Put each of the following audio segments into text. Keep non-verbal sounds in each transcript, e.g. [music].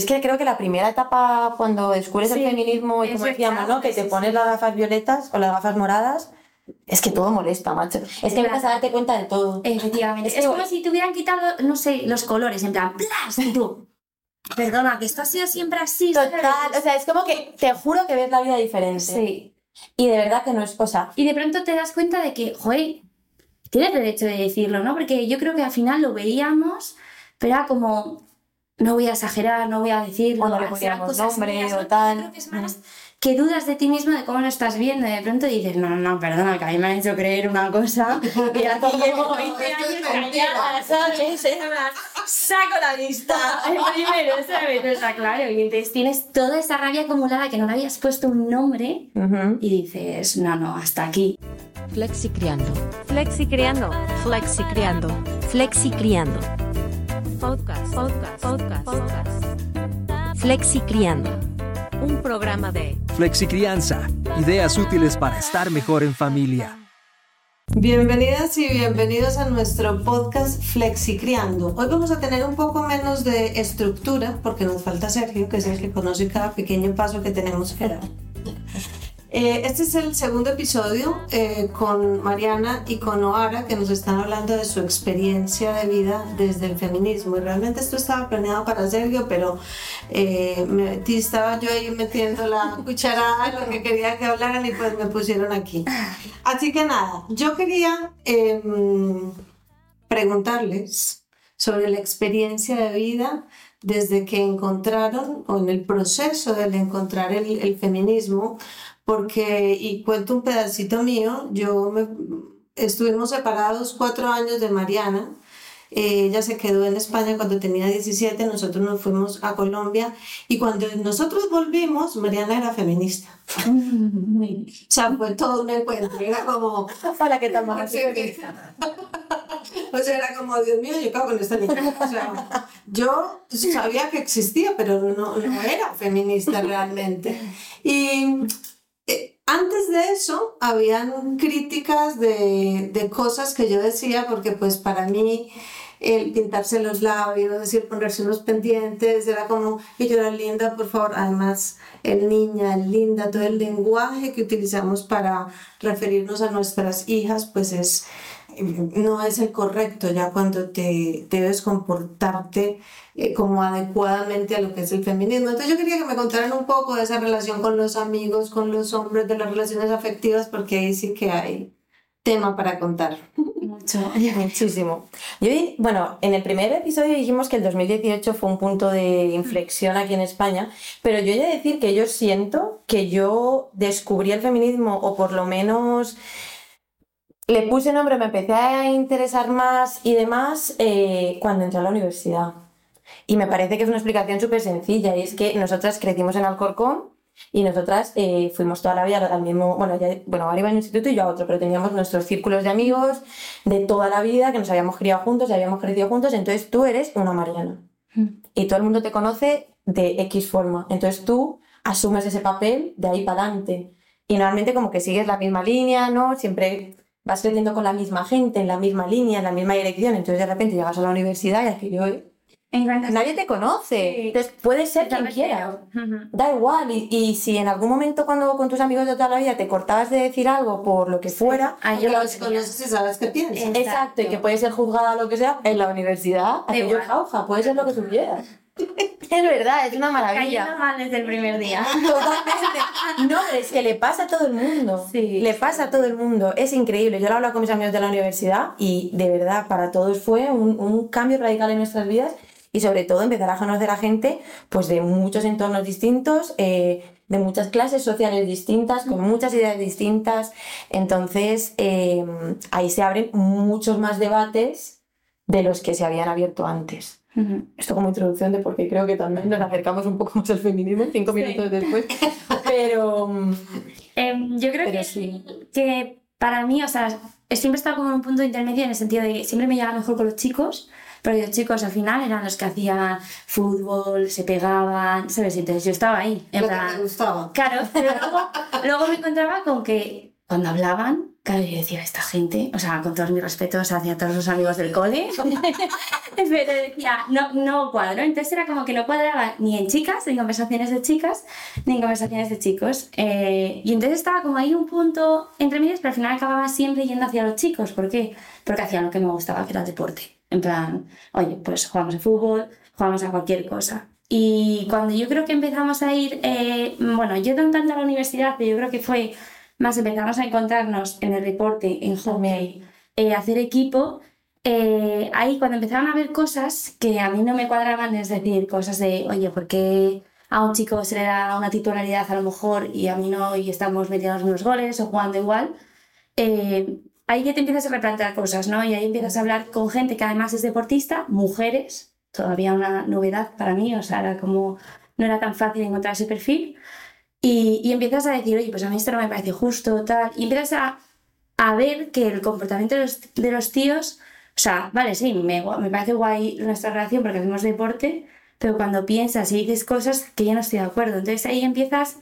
Es que creo que la primera etapa cuando descubres Sí, el feminismo y como decíamos, ¿no? Que te pones las gafas violetas o las gafas moradas, es que todo molesta, macho. Es que empiezas a darte cuenta de todo. Efectivamente. Es como si te hubieran quitado, no sé, los colores, en plan, ¡plas! Y tú, perdona, que esto ha sido siempre así. ¿sabes? Total, o sea, es como que te juro que ves la vida diferente. Sí. Y de verdad que no es cosa. Y de pronto te das cuenta de que, joder, tienes derecho de decirlo, ¿no? Porque yo creo que al final lo veíamos, pero era como, no voy a exagerar, no voy a decirlo. O no le poníamos nombre mías, o ¿no? tal. Creo que es más que dudas de ti mismo de cómo lo estás viendo y de pronto dices, no, no, no, perdona, que a mí me han hecho creer una cosa [laughs] y aquí llevo 20 años callada, ¿sabes? Es más, saco la vista [laughs] el primero, ¿sabes? Está claro. Y entonces tienes toda esa rabia acumulada que no le habías puesto un nombre Ujú. y dices, no, no, hasta aquí. Flexi Criando. Flexi Criando. Flexi Criando. Flexi Criando. Podcast. Podcast. Podcast. Podcast. Flexi Criando. Un programa de Flexi Crianza. Ideas útiles para estar mejor en familia. Bienvenidas y bienvenidos a nuestro podcast Flexi Criando. Hoy vamos a tener un poco menos de estructura porque nos falta Sergio, que es el que conoce cada pequeño paso que tenemos que dar. Eh, este es el segundo episodio eh, con Mariana y con Oara que nos están hablando de su experiencia de vida desde el feminismo. Y realmente esto estaba planeado para Sergio, pero eh, me estaba yo ahí metiendo la [laughs] cucharada en lo que quería que hablaran y pues me pusieron aquí. Así que nada, yo quería em, preguntarles sobre la experiencia de vida desde que encontraron o en el proceso del encontrar el, el feminismo, porque, y cuento un pedacito mío, yo me, estuvimos separados cuatro años de Mariana. Eh, ella se quedó en España cuando tenía 17, nosotros nos fuimos a Colombia y cuando nosotros volvimos, Mariana era feminista. O sea, fue todo un encuentro, era como, Hola, ¿qué tal, [laughs] sí. O sea, era como, Dios mío, yo cago con esta niña. O sea, yo sabía que existía, pero no, no era feminista realmente. Y antes de eso, habían críticas de, de cosas que yo decía, porque pues para mí el pintarse los labios, decir ponerse unos pendientes, era como, y yo era linda, por favor, además el niña, el linda, todo el lenguaje que utilizamos para referirnos a nuestras hijas, pues es, no es el correcto ya cuando te debes comportarte eh, como adecuadamente a lo que es el feminismo. Entonces yo quería que me contaran un poco de esa relación con los amigos, con los hombres, de las relaciones afectivas, porque ahí sí que hay tema para contar. Mucho. [laughs] Muchísimo. Yo, bueno, en el primer episodio dijimos que el 2018 fue un punto de inflexión aquí en España, pero yo he de decir que yo siento que yo descubrí el feminismo, o por lo menos le puse nombre, me empecé a interesar más y demás eh, cuando entré a la universidad. Y me parece que es una explicación súper sencilla, y es que nosotras crecimos en Alcorcón y nosotras eh, fuimos toda la vida al mismo, bueno, ya, bueno, ahora iba a un instituto y yo a otro, pero teníamos nuestros círculos de amigos de toda la vida, que nos habíamos criado juntos y habíamos crecido juntos, entonces tú eres una Mariana. Y todo el mundo te conoce de X forma, entonces tú asumes ese papel de ahí para adelante. Y normalmente como que sigues la misma línea, ¿no? Siempre vas creciendo con la misma gente, en la misma línea, en la misma dirección, entonces de repente llegas a la universidad y aquello, ¿eh? nadie te conoce, Sí. entonces puedes ser quien quiera. Da igual, y, y si en algún momento cuando con tus amigos de toda la vida te cortabas de decir algo por lo que fuera, Ahí Que yo lo los conoces y sabes qué piensas. Eh, exacto, y que puedes ser juzgada o lo que sea, en la universidad, aquello jauja, puede ser lo que tú quieras. [laughs] es verdad, es una Cayendo maravilla. mal desde el primer día. [laughs] Totalmente. No, es que le pasa a todo el mundo. Sí. Le pasa a todo el mundo. Es increíble. Yo lo he hablado con mis amigos de la universidad y de verdad para todos fue un, un cambio radical en nuestras vidas y sobre todo empezar a conocer a gente pues de muchos entornos distintos, eh, de muchas clases sociales distintas, con muchas ideas distintas. Entonces eh, ahí se abren muchos más debates de los que se habían abierto antes. Esto como introducción de porque creo que también nos acercamos un poco más al feminismo cinco minutos después. [laughs] Pero Em, yo creo Pero que, sí. que para mí, o sea, siempre he estado como en un punto intermedio en el sentido de que siempre me llevaba mejor con los chicos, pero los chicos al final eran los que hacían fútbol, se pegaban, ¿sabes? Entonces yo estaba ahí. En Lo que plan, me gustaba. Claro, pero luego, luego me encontraba con que cuando hablaban Claro, yo decía, esta gente, o sea, con todos mis respetos hacia todos los amigos del cole, [laughs] [laughs] pero decía, no, no cuadro. Entonces era como que no cuadraba ni en chicas, ni en conversaciones de chicas, ni en conversaciones de chicos. Eh, y entonces estaba como ahí un punto entre medias, pero al final acababa siempre yendo hacia los chicos. ¿Por qué? Porque hacía lo que me gustaba, que era el deporte. En plan, oye, pues jugamos a fútbol, jugamos a cualquier cosa. Y cuando yo creo que empezamos a ir, eh, bueno, yo no tanto a la universidad, pero yo creo que fue más empezamos a encontrarnos en el deporte, en hockey, eh, hacer equipo, eh, ahí cuando empezaron a ver cosas que a mí no me cuadraban, es decir, cosas de, oye, ¿por qué a un chico se le da una titularidad a lo mejor y a mí no y estamos metiendo los mismos goles o jugando igual? Eh, ahí que te empiezas a replantear cosas, ¿no? Y ahí empiezas a hablar con gente que además es deportista, mujeres, todavía una novedad para mí, o sea, era como, no era tan fácil encontrar ese perfil. Y, y, empiezas a decir, oye, pues a mí esto no me parece justo, tal. Y empiezas a, a ver que el comportamiento de los, de los, tíos, o sea, vale, sí, me, me parece guay nuestra relación porque hacemos deporte, pero cuando piensas y dices cosas que yo no estoy de acuerdo. Entonces ahí empiezas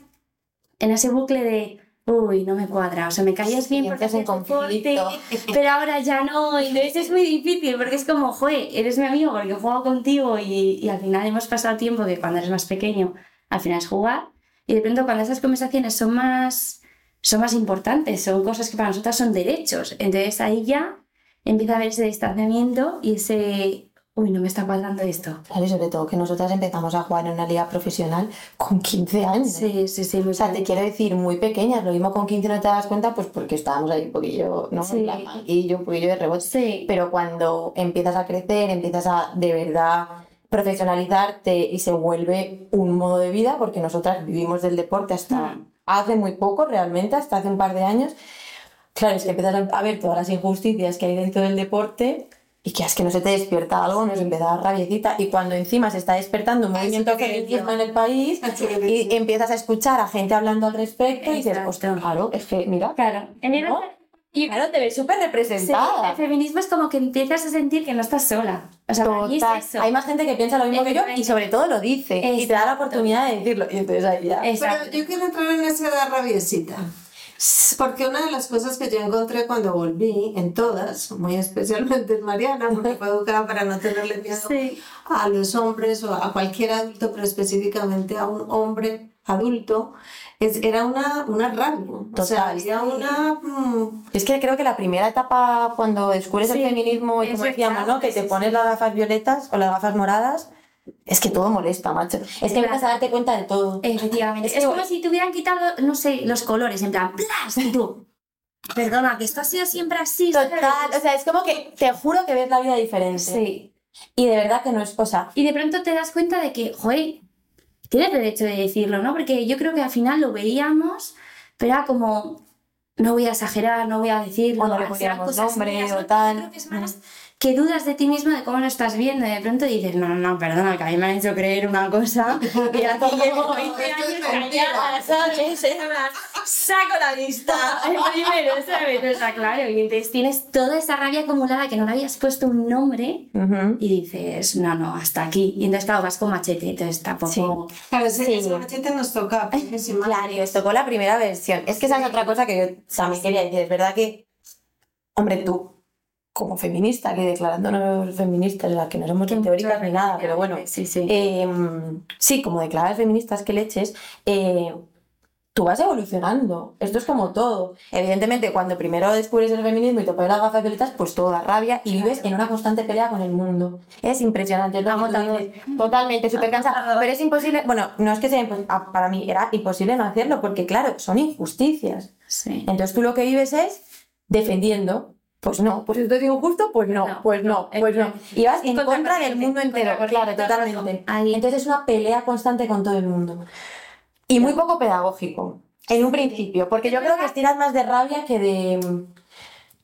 en ese bucle de, uy, no me cuadra, o sea, me caías bien porque haces deporte, [laughs] pero ahora ya no. Entonces es muy difícil porque es como, joder, eres mi amigo porque jugado contigo y, y al final hemos pasado tiempo que cuando eres más pequeño, al final es jugar y de pronto cuando esas conversaciones son más, son más importantes, son cosas que para nosotras son derechos, entonces ahí ya empieza a haber ese distanciamiento y ese, uy, no me está cuadrando esto. Claro, y sobre todo que nosotras empezamos a jugar en una liga profesional con 15 años. Sí, sí, sí. O sea, te quiero decir, muy pequeñas. Lo mismo con 15 no te das cuenta, pues porque estábamos ahí un poquillo, ¿no? Sí. Y yo un poquillo de rebote. Sí. Pero cuando empiezas a crecer, empiezas a de verdad profesionalizarte y se vuelve un modo de vida, porque nosotras vivimos del deporte hasta Mm. hace muy poco, realmente, hasta hace un par de años. Claro, es que empiezas a ver todas las injusticias que hay dentro del deporte y que es que no se te despierta algo, nos empieza a dar rabiecita. Y cuando encima se está despertando un movimiento feminismo en el país [laughs] y empiezas a escuchar a gente hablando al respecto y dices, hostia, claro, es que mira, Claro. ¿no? Y claro, te ves súper Sí, representada. el feminismo es como que empiezas a sentir que no estás sola. O sea, es. Hay más gente que piensa lo mismo que yo y sobre todo lo dice y te da la oportunidad de decirlo. Y entonces ahí ya. Exacto. Pero yo quiero entrar en esa edad rabiecita. Porque una de las cosas que yo encontré cuando volví, en todas, muy especialmente en Mariana, porque fue educada para no tenerle miedo Sí. a los hombres o a cualquier adulto, pero específicamente a un hombre adulto, es, era una, una rabia. O sea, Total. había una... mm, Es que creo que la primera etapa cuando descubres Sí, el feminismo y como decíamos, ¿no? Que te pones las gafas violetas o las gafas moradas, es que todo molesta, macho. Es que Claro. empiezas a darte cuenta de todo. Efectivamente. Es como si te hubieran quitado, no sé, los colores, en plan, ¡plas! Y tú, perdona, que esto ha sido siempre así. ¿sabes? Total, o sea, es como que te juro que ves la vida diferente. Sí. Y de verdad que no es cosa. Y de pronto te das cuenta de que, joder, tienes derecho de decirlo, ¿no? Porque yo creo que al final lo veíamos, pero era como, no voy a exagerar, no voy a decirlo. O no le poníamos nombre o tal. Creo que es más que dudas de ti mismo de cómo lo estás viendo y de pronto dices, no, no, no, perdona, que a mí me han hecho creer una cosa [laughs] y aquí llevo 20 años callada, ¿sabes? Es saco la vista [laughs] el primero, ¿sabes? O sea, claro, y entonces tienes toda esa rabia acumulada que no le habías puesto un nombre Ujú. y dices, no, no, hasta aquí. Y entonces, claro, vas con machete, entonces tampoco... Claro, ese, Sí. ese machete nos toca. [laughs] Claro, y os tocó la primera versión. Es que esa es otra cosa que yo también quería decir. Es verdad que, hombre, tú, como feminista, que declarándonos feministas, las que no somos ni teóricas ni nada, pero bueno, Sí, sí. eh, sí, como declaras feministas que leches, eh, tú vas evolucionando. Esto es como todo. Evidentemente, cuando primero descubres el feminismo y te pones las gafas violetas, pues todo da rabia y vives en una constante pelea con el mundo. Es impresionante. Totalmente, súper cansada. Pero es imposible, bueno, no es que sea impos- ah, para mí, era imposible no hacerlo, porque claro, son injusticias. sí. Entonces tú lo que vives es defendiendo. Pues no, pues esto es injusto, pues no, No, pues no, no, pues no. Y vas en Contra contra del mundo entero, claro, totalmente. Ahí. Entonces es una pelea constante con todo el mundo. Y muy poco pedagógico, en un principio, porque yo creo que estiras más de rabia que de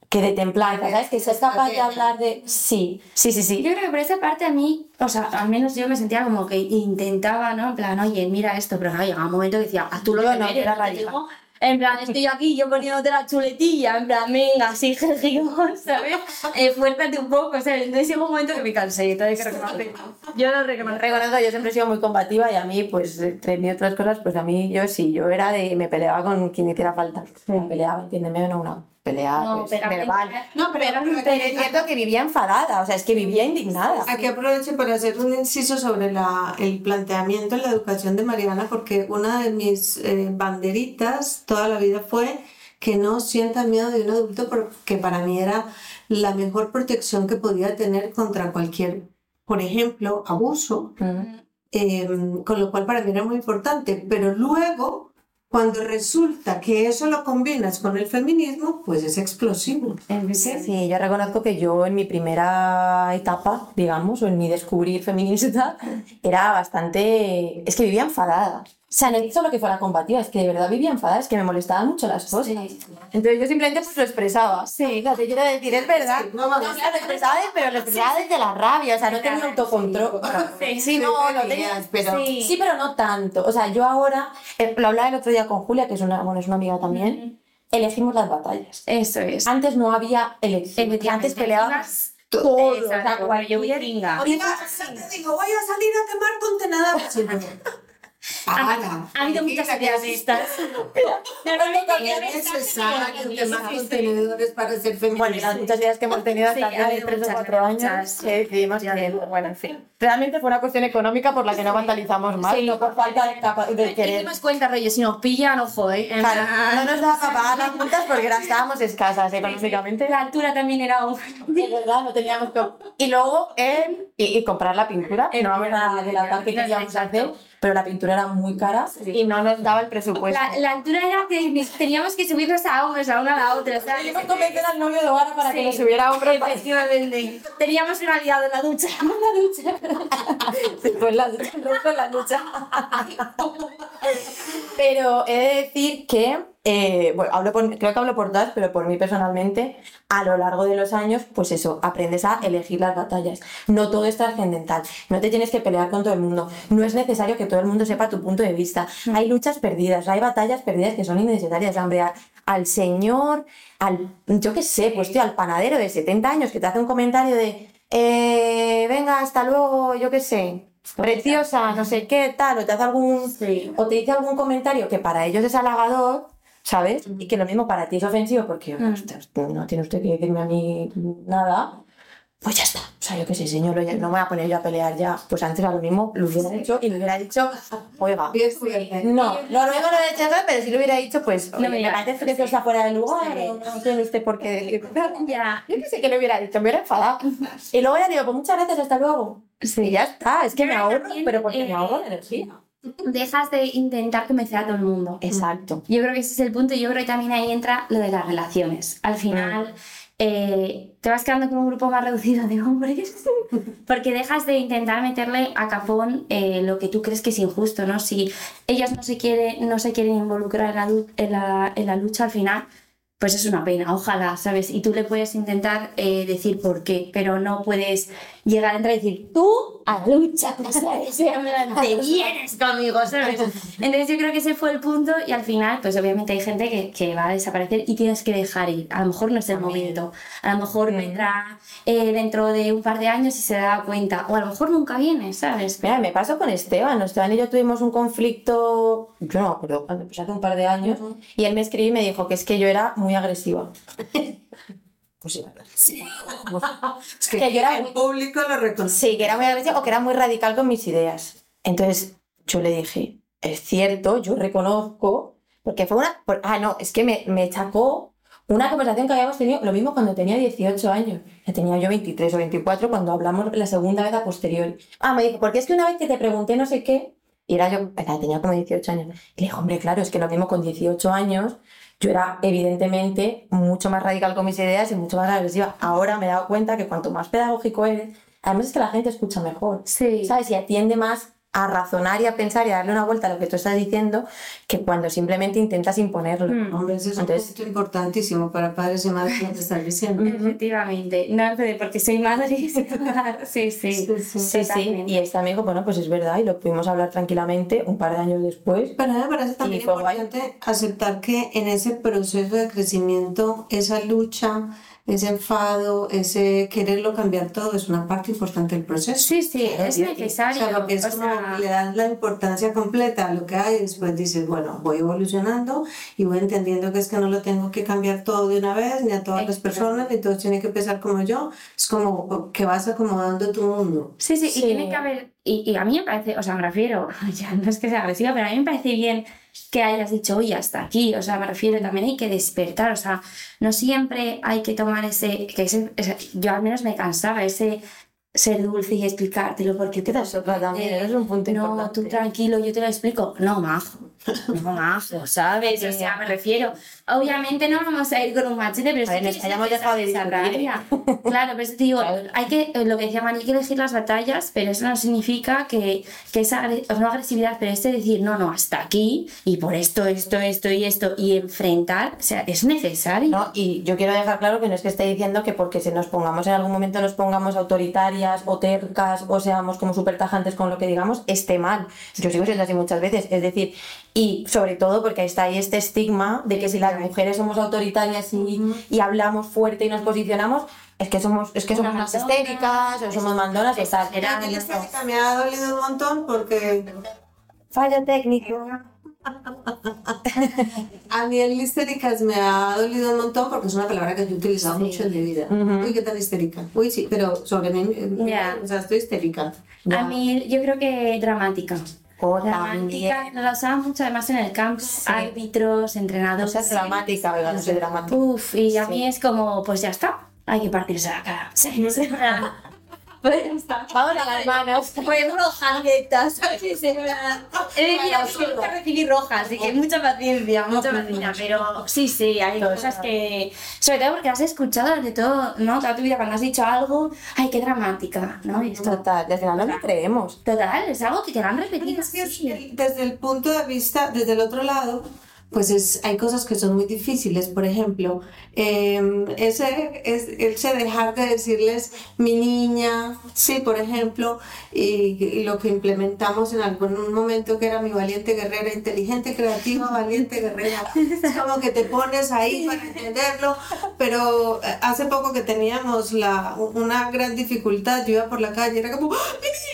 que de templanza, ¿sabes? Que seas capaz de hablar de... Sí, sí, sí, sí. Yo creo que por esa parte a mí, o sea, al menos yo me sentía como que intentaba, ¿no? En plan, oye, mira esto, pero claro, llegaba un momento que decía, haz tú lo Yo que no, quieres, era radical. En plan, estoy aquí yo poniéndote la chuletilla, en plan, venga, así, [laughs] jejigos, ¿sabes? Esfuérzate un poco, ¿sabes? Entonces llegó un momento que me cansé, todo hay que. Yo lo reconozco. Yo siempre he sido muy combativa y a mí, pues, entre mil otras cosas, pues a mí, yo sí, yo era de, me peleaba con quien hiciera falta. Me peleaba, entiéndeme, no, no. Pelea No, pues, pero verbal. No, pero, Pero es cierto que vivía enfadada, o sea, es que vivía indignada. Aquí aprovecho para hacer un inciso sobre la, el planteamiento en la educación de Mariana, porque una de mis eh, banderitas toda la vida fue que no sienta miedo de un adulto, porque para mí era la mejor protección que podía tener contra cualquier, por ejemplo, abuso, eh, con lo cual para mí era muy importante. Pero luego, cuando resulta que eso lo combinas con el feminismo, pues es explosivo. Sí, yo reconozco que yo en mi primera etapa, digamos, o en mi descubrir feminista, [laughs] era bastante... Es que vivía enfadada. O sea, no es solo que fuera combativa, es que de verdad vivía enfadada, es que me molestaban mucho las cosas. Entonces yo simplemente pues lo expresaba. Sí, o sea, te quiero decir, es verdad. No, claro, lo expresaba, pero lo expresaba desde la rabia, o sea, no tenía autocontrol. Sí, [laughs] no, no tenía... pero Sí. Sí, pero no tanto. O sea, yo ahora, eh, lo hablaba el otro día con Julia, que es una, bueno, es una amiga también, elegimos las batallas. Eso es. Antes no había elección. Antes peleábamos ibas- todo. o sea, cualquier- yo pinga. Oye, ya te digo, voy a salir a quemar contenedores. [laughs] Para. Ha habido muchas que feministas. Es necesario quemar contenedores para ser Bueno, y feminista. las muchas ideas que hemos tenido hasta Sí, hace tres o cuatro años, que decidimos que, bueno, en fin. Realmente fue una cuestión económica por la que no vandalizamos más, Sí. no por falta de, de querer. nos cuenta, rollo, si nos pillan, ojo, ¿eh? Claro, no nos daba para pagar las multas porque estábamos escasas económicamente. La altura también era un... De verdad, no teníamos que... Y luego. Y, comprar la pintura. No vamos a adelantar qué queríamos hacer, pero la pintura era muy cara y no nos daba el presupuesto. La, la altura era que teníamos que subirnos a hombros a una a la otra, ¿sabes? Tuvimos que convencer al novio de Gara para que Sí. nos subiera a hombros para [laughs] Efectivamente. Teníamos un aliado en la ducha. [laughs] [laughs] En la ducha. Se fue en la ducha, en la ducha. Pero he de decir que, eh, bueno, hablo por- creo que hablo por todas, pero por mí personalmente, a lo largo de los años, pues eso, aprendes a elegir las batallas. No todo es trascendental, no te tienes que pelear con todo el mundo, no es necesario que todo el mundo sepa tu punto de vista. Hay luchas perdidas, hay batallas perdidas que son innecesarias, hombre. a- Al señor, al, yo qué sé, pues tío, al panadero de 70 años que te hace un comentario de, eh, venga, hasta luego, yo qué sé, preciosa, no sé qué, tal, o te hace algún, Sí. o te dice algún comentario que para ellos es halagador, ¿sabes? Y que lo mismo para ti es ofensivo porque Mm. "Usted- usted no tiene usted que decirme a mí nada. Pues ya está. O sea, yo qué sé, señor, no me voy a poner yo a pelear ya. Pues antes a lo mismo lo hubiera hecho y le hubiera dicho, oiga, [laughs] no, lo no lo he hecho, pero si lo hubiera dicho, pues, oye, me parece que está fuera de lugar, no tiene usted por qué decir. [laughs] Ya. Yo que sé que lo hubiera dicho, me hubiera enfadado. [laughs] Y luego ya digo, pues muchas gracias, hasta luego. Y ya está, es que me ahorro, pero porque eh, me ahorro la energía. Dejas de intentar convencer a todo el mundo. Exacto. Yo creo que ese es el punto. y Yo creo que también ahí entra lo de las relaciones. Al final, eh, te vas quedando con un grupo más reducido de hombres [laughs] porque dejas de intentar meterle a capón eh, lo que tú crees que es injusto, ¿no? Si ellos no se, quiere, no se quieren involucrar en la, en la- en la lucha al final, pues es una pena, ojalá, ¿sabes? Y tú le puedes intentar eh, decir por qué, pero no puedes llegar a entrar y decir, tú a la lucha, ¿sabes? Te vienes conmigo, ¿sabes? Entonces yo creo que ese fue el punto y al final, pues obviamente hay gente que, que va a desaparecer y tienes que dejar ir. A lo mejor no es el momento, a lo mejor vendrá eh, dentro de un par de años y se da cuenta, o a lo mejor nunca viene, ¿sabes? Mira, me pasó con Esteban. Esteban y yo tuvimos un conflicto, yo no me acuerdo cuándo, pues hace un par de años, y él me escribió y me dijo que es que yo era muy agresiva. [laughs] pues sí. Es que yo era el muy- público lo reconoce. Sí, que era muy agresiva o que era muy radical con mis ideas. Entonces yo le dije, es cierto, yo reconozco, porque fue una... por- ah, no, es que me, me chacó una conversación que habíamos tenido, lo mismo cuando tenía 18 años. Ya tenía yo 23 o 24 cuando hablamos la segunda vez a posteriori. Ah, me dijo, porque es que una vez que te pregunté no sé qué, y era yo, era- tenía como 18 años. Y le dije, hombre, claro, es que lo mismo con 18 años, yo era evidentemente mucho más radical con mis ideas y mucho más agresiva. Ahora me he dado cuenta que cuanto más pedagógico eres, además es que la gente escucha mejor. Sí. ¿Sabes? Y atiende más a razonar y a pensar y a darle una vuelta a lo que tú estás diciendo que cuando simplemente intentas imponerlo. Mm. Hombre, ese es un Entonces- punto importantísimo para padres y madres que te están diciendo. Efectivamente, no porque soy madre. sí, sí. Sí, sí. Sí, sí. Y este amigo, bueno, pues es verdad y lo pudimos hablar tranquilamente un par de años después. Pero me parece también fue guay. importante aceptar que en ese proceso de crecimiento, esa lucha ese enfado, ese quererlo cambiar todo es una parte importante del proceso. Sí, sí, es O necesario. sea, porque es o como sea, que le das la importancia completa a lo que hay y después dices, bueno, voy evolucionando y voy entendiendo que es que no lo tengo que cambiar todo de una vez, ni a todas las personas, ni todos tienen que pensar como yo. Es como que vas acomodando tu mundo. Sí, sí, Sí. y tiene que haber, y, y a mí me parece, o sea, me refiero, [laughs] ya no es que sea agresiva, pero a mí me parece bien que hayas dicho, oye, hasta aquí, o sea, me refiero, también hay que despertar, o sea, no siempre hay que tomar ese, que ese, ese- yo al menos me cansaba, ese ser dulce y explicártelo, porque te Eso también, eso es un punto no, importante. tú tranquilo, yo te lo explico. No, majo. No, majo, ¿sabes? O sea, me refiero. Obviamente no vamos a ir con un machete, pero A ver, que nos hayamos dejado de rabia. Claro, pero eso te digo, hay que, lo que decía Mari, hay que elegir las batallas, pero eso no significa que, que esa agre- o no agresividad, pero este decir, no, no, hasta aquí, y por esto, esto, esto y esto, y enfrentar, o sea, es necesario. ¿no? Y yo quiero dejar claro que no es que esté diciendo que porque se nos pongamos en algún momento nos pongamos autoritarias o tercas o seamos como súper tajantes con lo que digamos, esté mal. Yo sigo siendo así muchas veces. Es decir, y sobre todo porque está ahí este estigma de que si las mujeres somos autoritarias y, y hablamos fuerte y nos posicionamos, es que somos, es que somos Una unas histéricas o somos mandonas o tal. A mí la estética me ha dolido un montón porque Fallo técnico. a mí el histéricas me ha dolido un montón porque es una palabra que yo he utilizado mucho en mi vida. Uy, qué tan histérica. Uy, sí, pero sobre mí, Ya. o sea, estoy histérica. A mí, yo creo que dramática. O Dramática, también. la usaba mucho además en el campo, árbitros, entrenadores. O sea, dramática, oiga, no sé, dramática. Uf, y a mí es como, pues ya está, hay que partirse la cara. Sí, [laughs] [laughs] Vamos a las manos. Pues rojas, que nunca recibí rojas, así que mucha paciencia, mucha paciencia. Pero sí, sí, hay cosas que. Sobre todo porque has escuchado de todo, ¿no? Toda tu vida, cuando has dicho algo, ay, qué dramática, ¿no? Y. Total, al final no lo creemos. Total, es algo que te lo han repetido. Desde el punto de vista, desde el otro lado, pues es, hay cosas que son muy difíciles. Por ejemplo, eh, ese, es, ese dejar de decirles mi niña, sí, por ejemplo, y, y lo que implementamos en algún momento que era mi valiente guerrera, inteligente, creativa, valiente guerrera. Es como que te pones ahí para entenderlo, pero eh, hace poco que teníamos la, una gran dificultad, yo iba por la calle, era como, ¡Ah,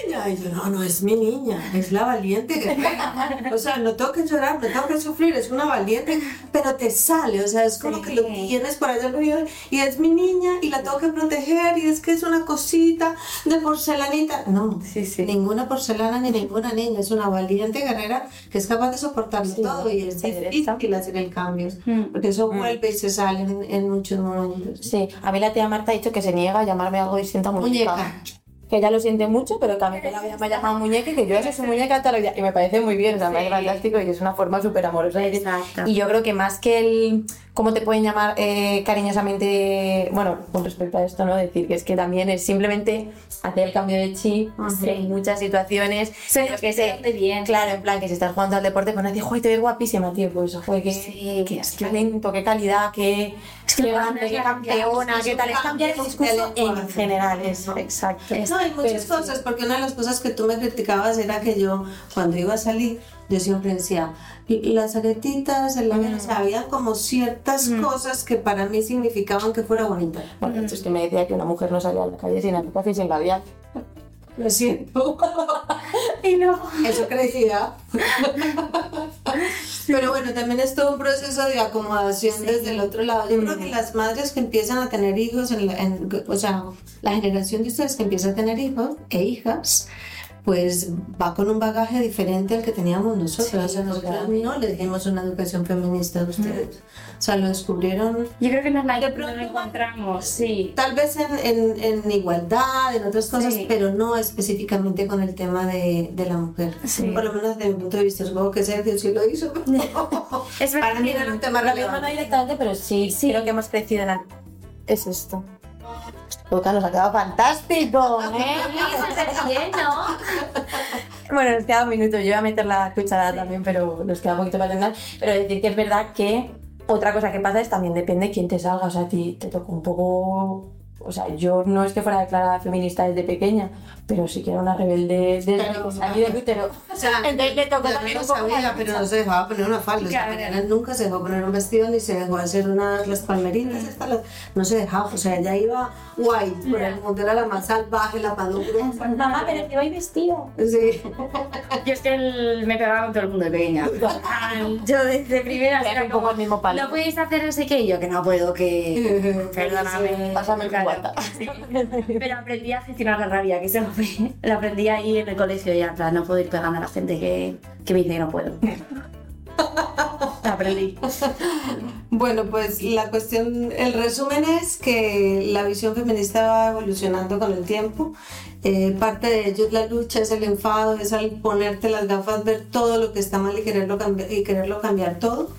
niña, y yo, no, no es mi niña, es la valiente guerrera. O sea, no tengo que llorar, no tengo que sufrir, es una valiente, pero te sale, o sea, es como que lo tienes por allá arriba y es mi niña y la tengo que proteger y es que es una cosita de porcelanita. No, Sí, sí. ninguna porcelana ni ninguna niña, es una valiente guerrera que es capaz de soportarlo todo y es sí, difícil hacer el cambio, porque eso vuelve y se sale en, en muchos momentos. Sí, a mí la tía Marta ha dicho que se niega a llamarme algo distinto a muñeca. Muñeca. Que ella lo siente mucho, pero también que la vida me ha llamado muñeca y que yo soy su muñeca vida. Y me parece muy bien, o sea, me parece fantástico y es una forma súper amorosa. Exacto. Y yo creo que más que el cómo te pueden llamar eh, cariñosamente, bueno, con respecto a esto, ¿no? Decir que es que también es simplemente hacer el cambio de chip en muchas situaciones. Sí, que sé, hace bien. Claro, en plan, que si estás jugando al deporte, pues decir, joder, te ves guapísima, tío. Pues, joder, qué, Sí, qué, es qué talento, qué calidad, qué, que qué lo grande, qué campeona, qué es tal. Es cambiar el discurso en general, eso, exacto. No, hay muchas cosas, porque una de las cosas que tú me criticabas era que yo, cuando iba a salir, yo siempre decía, las aretitas, el labial, o sea, había como ciertas cosas que para mí significaban que fuera bonita. Bueno, es que me decía que una mujer no salía a la calle sin aretas y sin labial. Lo siento. [laughs] Y no. Eso creía. Pero bueno, también es todo un proceso de acomodación desde el otro lado. Yo creo que las madres que empiezan a tener hijos, en la- en- o sea, la generación de ustedes que empieza a tener hijos e hijas, pues va con un bagaje diferente al que teníamos nosotros. o sea, nosotros no les dimos una educación feminista a ustedes. O sea, lo descubrieron Yo creo que nos la De pronto- encontramos, sí. Tal vez en, en, en igualdad, en otras cosas, Sí. pero no específicamente con el tema de, de la mujer. Sí. Por lo menos desde mi punto de vista, supongo que Sergio sí lo hizo. [laughs] Es Para verdad mí que- era un tema mismo no relevante. directamente, pero sí, creo que hemos crecido en la... Es esto. Boca nos ha quedado fantástico, ¿eh? Bien, ¿no? Bueno, nos queda un minuto. Yo voy a meter la cucharada también, pero nos queda un poquito para terminar. Pero decir que es verdad que otra cosa que pasa es también depende de quién te salga. O sea, a ti te toca un poco o sea, yo no es que fuera declarada feminista desde pequeña, pero sí que era una rebelde desde Pero- que salí del útero. O [laughs] sea, Entonces le tocó también un poco sabía, pero no se dejaba poner una falda. Claro. mañana nunca se dejó poner un vestido ni se dejó hacer unas las palmeritas. estas, las- no se dejaba, o sea, ella iba guay, por el mundo era la más salvaje, la más dura. [laughs] Mamá, pero que voy vestido. Sí. [laughs] Yo es que el- me pegaba con todo el mundo de pequeña. Yo desde primera Era un poco el mismo palo. No podéis hacer no sé qué, y yo que no puedo, que. Perdóname. Pásame el Claro. cubata. Sí. Pero aprendí a gestionar la rabia, que eso Lo [laughs] aprendí ahí en el colegio, ya, en plan, no puedo ir pegando a la gente que, que me dice que no puedo. [laughs] Aprendí. Bueno, pues la cuestión, el resumen es que la visión feminista va evolucionando con el tiempo. Eh, parte de ello es la lucha, es el enfado, es al ponerte las gafas, ver todo lo que está mal y quererlo, cambi- y quererlo cambiar todo.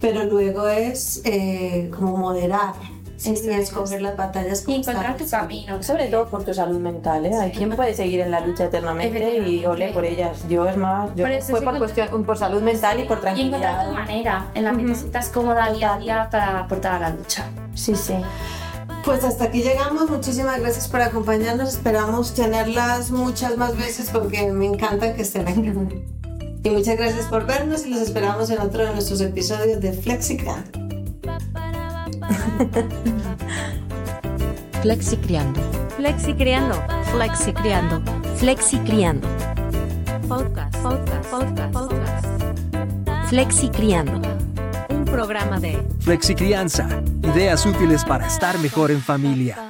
Pero luego es eh, como moderar, ¿sí? Eso y es. escoger las batallas Y encontrar tu camino. Sobre todo por tu salud mental, ¿eh? Hay quien puede seguir en la lucha eternamente y ole por ellas. Yo es más, yo Por eso fue sí por cuestión, por salud mental y por Y encontrar tu tranquilidad. manera en la que te sientas cómoda día a día para aportar a la lucha. Sí, sí. Pues hasta aquí llegamos. Muchísimas gracias por acompañarnos. Esperamos tenerlas muchas más veces porque me encanta que estén aquí. Y muchas gracias por vernos y los esperamos en otro de nuestros episodios de FlexiCreando. Flexi Criando. Flexi Creando. Flexi Criando. Flexi Criando. Podcast, podcast, podcast, podcast. Flexi Criando. Un programa de Flexicrianza. Ideas útiles para estar mejor en familia.